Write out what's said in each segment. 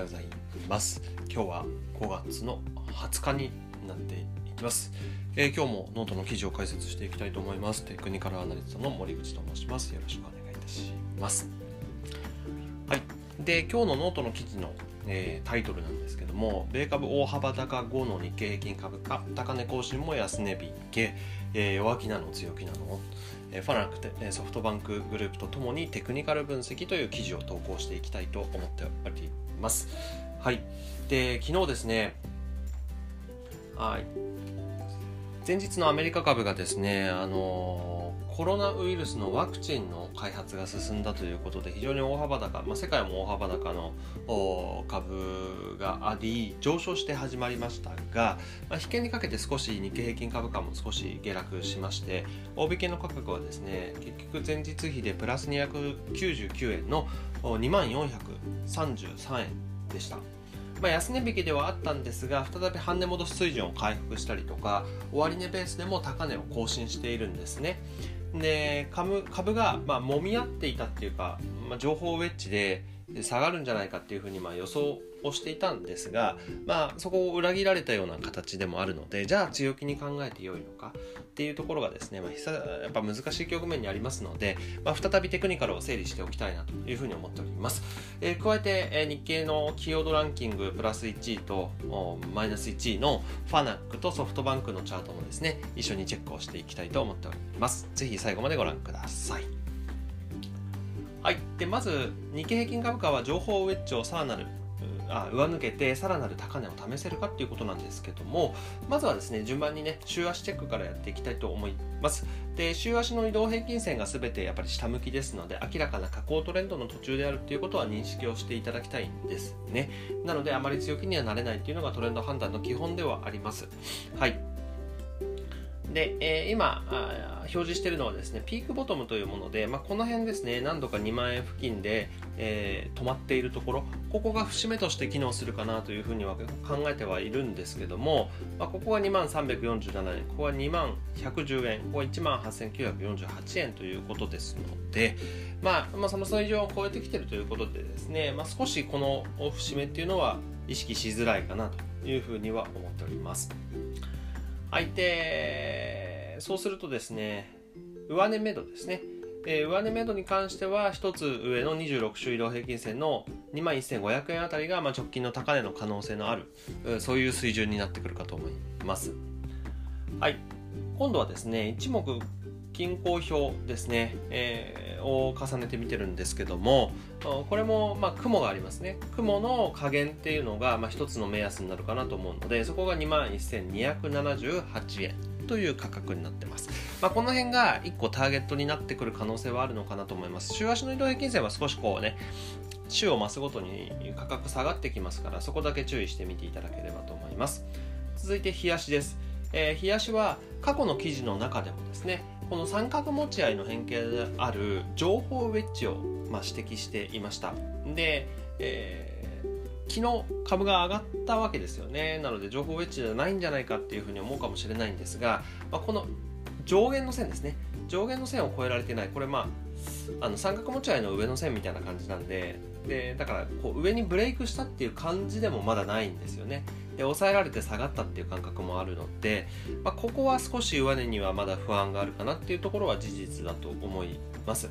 ようございます。今日は5月の20日になっていきます、えー、今日もノートの記事を解説していきたいと思います。テクニカルアナリストの森口と申します。よろしくお願いいたします。はい。で今日のノートの記事のえー、タイトルなんですけども米株大幅高後の日経平均株価高値更新も安値引け、えー、弱気なの強気なの、ファナックとソフトバンクグループとともにテクニカル分析という記事を投稿していきたいと思っております。はい。で昨日ですねはい。前日のアメリカ株がですねあのコロナウイルスのワクチンの開発が進んだということで非常に大幅高、まあ、世界も大幅高の株があり上昇して始まりましたが、まあ、引けにかけて少し日経平均株価も少し下落しまして大引けの価格はですね結局前日比でプラス299円の2万433円でした。まあ、安値引きではあったんですが再び半値戻し水準を回復したりとか終値ベースでも高値を更新しているんですね。で株株がまあ揉み合っていたっていうか、まあ、情報ウェッジで下がるんじゃないかっていうふうにまあ予想をしていたんですが、まあ、そこを裏切られたような形でもあるのでじゃあ強気に考えてよいのかっていうところがですね、まあ、やっぱ難しい局面にありますので、まあ、再びテクニカルを整理しておきたいなというふうに思っております、えー、加えて、えー、日経のキーワードランキングプラス1位とマイナス1位のファナックとソフトバンクのチャートもですね一緒にチェックをしていきたいと思っております。ぜひ最後までご覧ください。はい。で、まず、日経平均株価は情報ウェッジをさらなるあ上抜けてさらなる高値を試せるかっていうことなんですけどもまずはですね順番にね週足チェックからやっていきたいと思います。で週足の移動平均線が全てやっぱり下向きですので明らかな下降トレンドの途中であるっていうことは認識をしていただきたいんですね。なのであまり強気にはなれないっていうのがトレンド判断の基本ではあります。はい。で、えー、今表示しているのはですね、ピークボトムというもので、まあ、この辺ですね、何度か2万円付近で、えー、止まっているところ、ここが節目として機能するかなというふうには考えてはいるんですけども、まあ、ここが2万347円、ここは2万110円、ここは1万8948円ということですので、まあ、まあ、その水準を超えてきているということでですね、まあ、少しこの節目っていうのは意識しづらいかなというふうには思っております。相手そうするとですね上値目処ですね、えー、上値目処に関しては1つ上の26週移動平均線の2万1500円あたりが、まあ、直近の高値の可能性のあるそういう水準になってくるかと思います。はい。今度はですね一目均衡表ですね、えー、を重ねてみてるんですけどもこれもまあ雲がありますね。雲の加減っていうのがまあ一つの目安になるかなと思うのでそこが2万1278円という価格になってます、まあ、この辺が1個ターゲットになってくる可能性はあるのかなと思います。週足の移動平均線は少しこうね週を増すごとに価格下がってきますからそこだけ注意してみていただければと思います。続いて日足です。えー、冷やしは過去の記事の中でもですねこの三角持ち合いの変形である情報ウェッジを、まあ、指摘していました。で、えー、昨日株が上がったわけですよね。なので情報ウェッジじゃないんじゃないかっていうふうに思うかもしれないんですが、まあ、この上限の線ですね。上限の線を越えられてない。これまああの三角持ち合いの上の線みたいな感じなんででだからこう上にブレイクしたっていう感じでもまだないんですよね。で抑えられて下がったっていう感覚もあるので、まあ、ここは少し上値にはまだ不安があるかなっていうところは事実だと思います。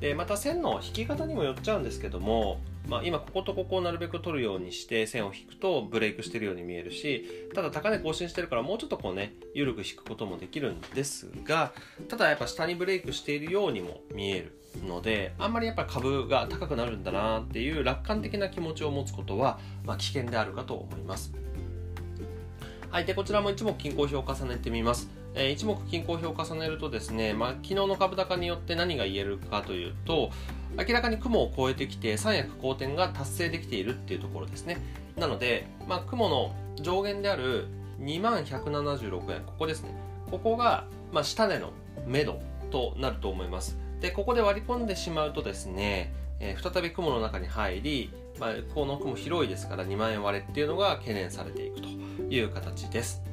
でまた線の引き方にもよっちゃうんですけども、まあ、今こことここをなるべく取るようにして線を引くとブレイクしてるように見えるしただ高値更新してるからもうちょっとこうね緩く引くこともできるんですがただやっぱ下にブレイクしているようにも見えるのであんまりやっぱり株が高くなるんだなっていう楽観的な気持ちを持つことは、まあ、危険であるかと思いますはい、でこちらも一目均衡表を重ねてみます。えー、一目均衡表を重ねるとですね、まあ、昨日の株高によって何が言えるかというと明らかに雲を越えてきて三役好転が達成できているっていうところですね。なので、まあ、雲の上限である2万176円ここですね。ここが、まあ、下値の目処となると思います。でここで割り込んでしまうとですね、えー、再び雲の中に入り、まあ、この雲広いですから2万円割れっていうのが懸念されていくという形です。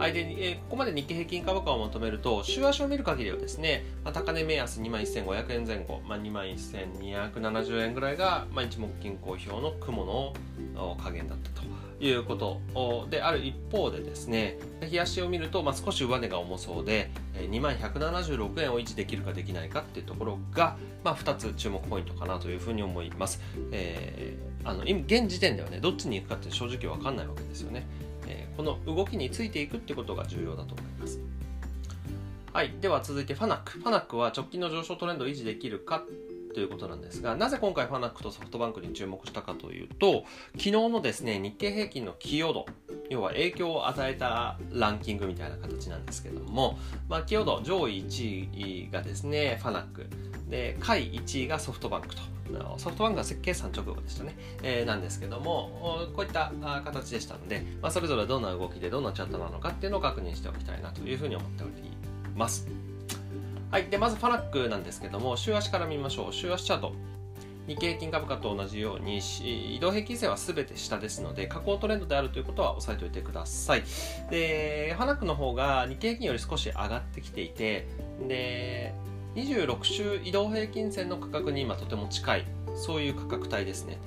はい、で、えー、ここまで日経平均株価をまとめると、週足を見る限りはですね、まあ、高値目安2万1500円前後、まあ、21,270円ぐらいが、まあ、一目金公表の雲の加減だったということである一方でですね、冷やしを見ると、まあ、少し上値が重そうで、2万176円を維持できるかできないかっていうところが、まあ、2つ注目ポイントかなというふうに思います。えー、あの現時点ではね、どっちに行くかって正直わかんないわけですよね。え、この動きについていくってことが重要だと思います。はい。では続いてファナック。ファナックは直近の上昇トレンドを維持できるかということなんですが、なぜ今回ファナックとソフトバンクに注目したかというと、昨日のですね、日経平均の寄与度、要は影響を与えたランキングみたいな形なんですけども、まあ、寄与度上位1位がですね、ファナック。で、下位1位がソフトバンクと。ソフトバンクが設計算直後でしたね、えー、なんですけどもこういった形でしたので、まあ、それぞれどんな動きでどんなチャットなのかっていうのを確認しておきたいなというふうに思っております。はい。でまずファナックなんですけども週足から見ましょう。週足チャート。日経平均株価と同じように移動平均線は全て下ですので下降トレンドであるということは押さえておいてください。でファナックの方が日経平均より少し上がってきていてで26週移動平均線の価格に今とても近いそういう価格帯ですね。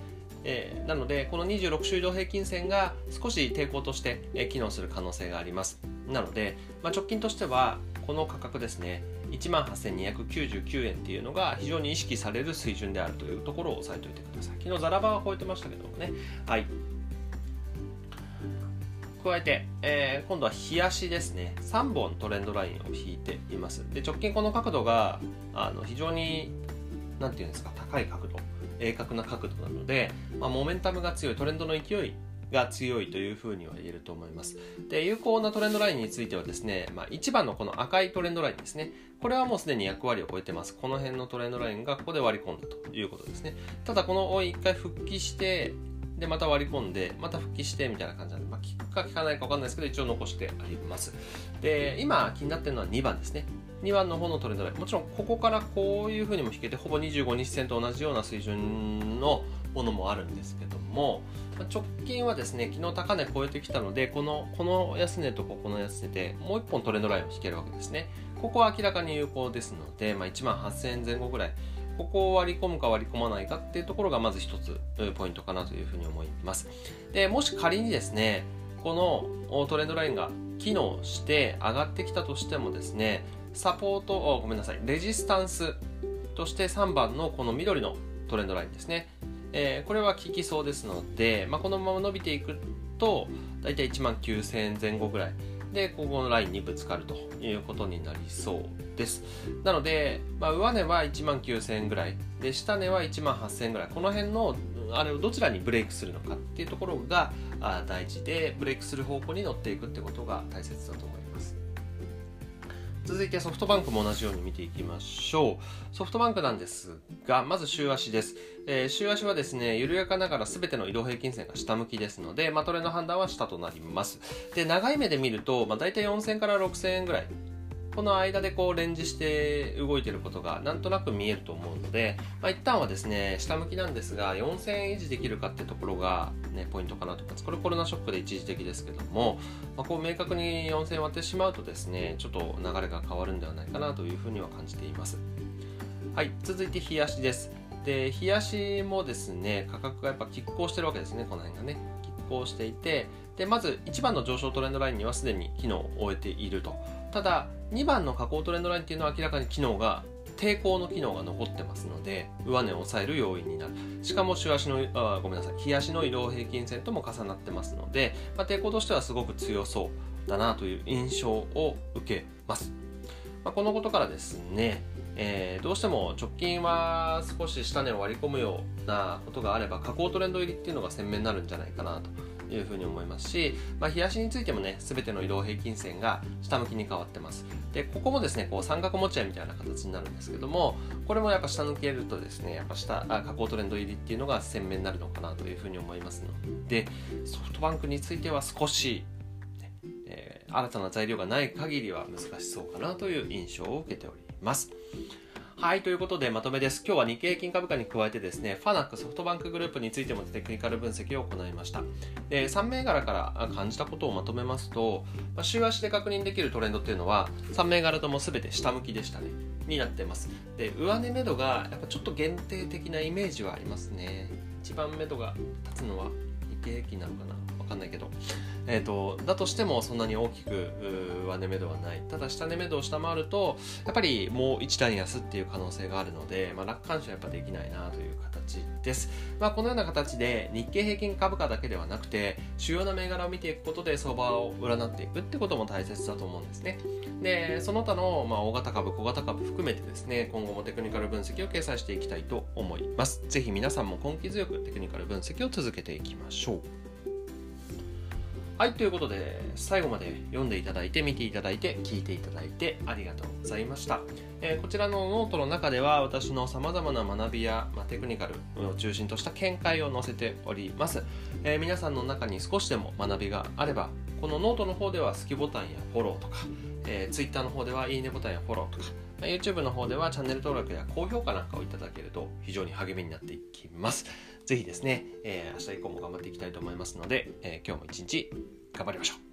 えー、なのでこの26週移動平均線が少し抵抗として、えー、機能する可能性があります。なので、まあ、直近としてはこの価格ですね。1万8299円っていうのが非常に意識される水準であるというところを押さえておいてください。昨日ザラバは超えてましたけどもね。はい。加えて、えー、今度は日足ですね。3本トレンドラインを引いています。で直近この角度があの非常に何て言うんですか高い角度。鋭角な角度なので、まあ、モメンタムが強い。トレンドの勢いが強いというふうには言えると思います。で、有効なトレンドラインについてはですね、まあ、1番のこの赤いトレンドラインですね。これはもうすでに役割を終えてます。この辺のトレンドラインがここで割り込んだということですね。ただ、この1回復帰して、で、また割り込んで、また復帰してみたいな感じなんで、まあ、効くか効かないか分かんないですけど、一応残してあります。で、今気になってるのは2番ですね。2番の方のトレンドライン。もちろん、ここからこういう風にも引けて、ほぼ25日線と同じような水準のものもあるんですけども、直近はですね、昨日高値超えてきたので、この、この安値とここの安値でもう1本トレンドラインを引けるわけですね。ここは明らかに有効ですので、まあ、1万8000円前後ぐらい、ここを割り込むか割り込まないかっていうところがまず一つポイントかなというふうに思います。で、もし仮にですね、このトレンドラインが機能して上がってきたとしてもですね、サポート、ごめんなさい、レジスタンスとして3番のこの緑のトレンドラインですね。えー、これは効きそうですので、まあ、このまま伸びていくと、だいたい1万9000円前後ぐらいで、ここのラインにぶつかるということになりそうです。なので、まあ、上値は1万9000円ぐらい、で、下値は1万8000円ぐらい、この辺のあれをどちらにブレイクするのかっていうところが大事で、ブレイクする方向に乗っていくってことが大切だと思います。続いてソフトバンクも同じように見ていきましょう。ソフトバンクなんですが、まず週足です。えー、週足はですね、緩やかながら全ての移動平均線が下向きですので、まあ、トレの判断は下となります。で、長い目で見ると、まあ、大体4000から6000円ぐらいこの間でこうレンジして動いてることがなんとなく見えると思うので、まあ、一旦はですね、下向きなんですが、4000円維持できるかってところが、ね、ポイントかなと思います。これコロナショックで一時的ですけども、まあ、こう明確に4000円割ってしまうとですね、ちょっと流れが変わるんではないかなというふうには感じています。はい、続いて冷やしです。で、冷やしもですね、価格がやっぱ拮抗してるわけですね、この辺がね。拮抗していて、で、まず1番の上昇トレンドラインにはすでに機能を終えていると。ただ2番の下降トレンドラインっていうのは明らかに機能が抵抗の機能が残ってますので上値を抑える要因になる。しかも週足のあごめんなさい。日足の移動平均線とも重なってますので、まあ、抵抗としてはすごく強そうだなという印象を受けます、まあ、このことからですねえー、どうしても直近は少し下値を割り込むようなことがあれば下降トレンド入りっていうのが鮮明になるんじゃないかなというふうに思いますし、まあ、日足についてもね、すべての移動平均線が下向きに変わってます。で、ここもですね、こう三角持ち合いみたいな形になるんですけども、これもやっぱ下抜けるとですね、やっぱ下、あ下降トレンド入りっていうのが鮮明になるのかなというふうに思いますので、ソフトバンクについては少し、え、新たな材料がない限りは難しそうかなという印象を受けております。はい、ということでまとめです。今日は日経平均株価に加えてですね、ファナックソフトバンクグループについてもテクニカル分析を行いました。で3銘柄から感じたことをまとめますと、まあ、週足で確認できるトレンドっていうのは、3銘柄とも全て下向きでしたね。になってます。で、上値目処がやっぱちょっと限定的なイメージはありますね。一番目処が立つのは日経平均なのかなかんないけど。えーと、だとしてもそんなに大きく上値目処はない。ただ下値目処を下回るとやっぱりもう一段安っていう可能性があるので、まあ、楽観視はやっぱできないなという形です、まあ、このような形で日経平均株価だけではなくて主要な銘柄を見ていくことで相場を占っていくってことも大切だと思うんですね。でその他の、まあ、大型株小型株含めてですね今後もテクニカル分析を掲載していきたいと思います。ぜひ皆さんも根気強くテクニカル分析を続けていきましょう。はい、ということで、最後まで読んでいただいて、見ていただいて、聞いていただいてありがとうございました。えー、こちらのノートの中では、私の様々な学びや、まあ、テクニカルを中心とした見解を載せております、えー、皆さんの中に少しでも学びがあれば、このノートの方では好きボタンやフォローとか、えー、Twitter の方ではいいねボタンやフォローとか、まあ、YouTube の方ではチャンネル登録や高評価なんかをいただけると非常に励みになっていきます。ぜひですね、えー、明日以降も頑張っていきたいと思いますので、えー、今日も一日頑張りましょう。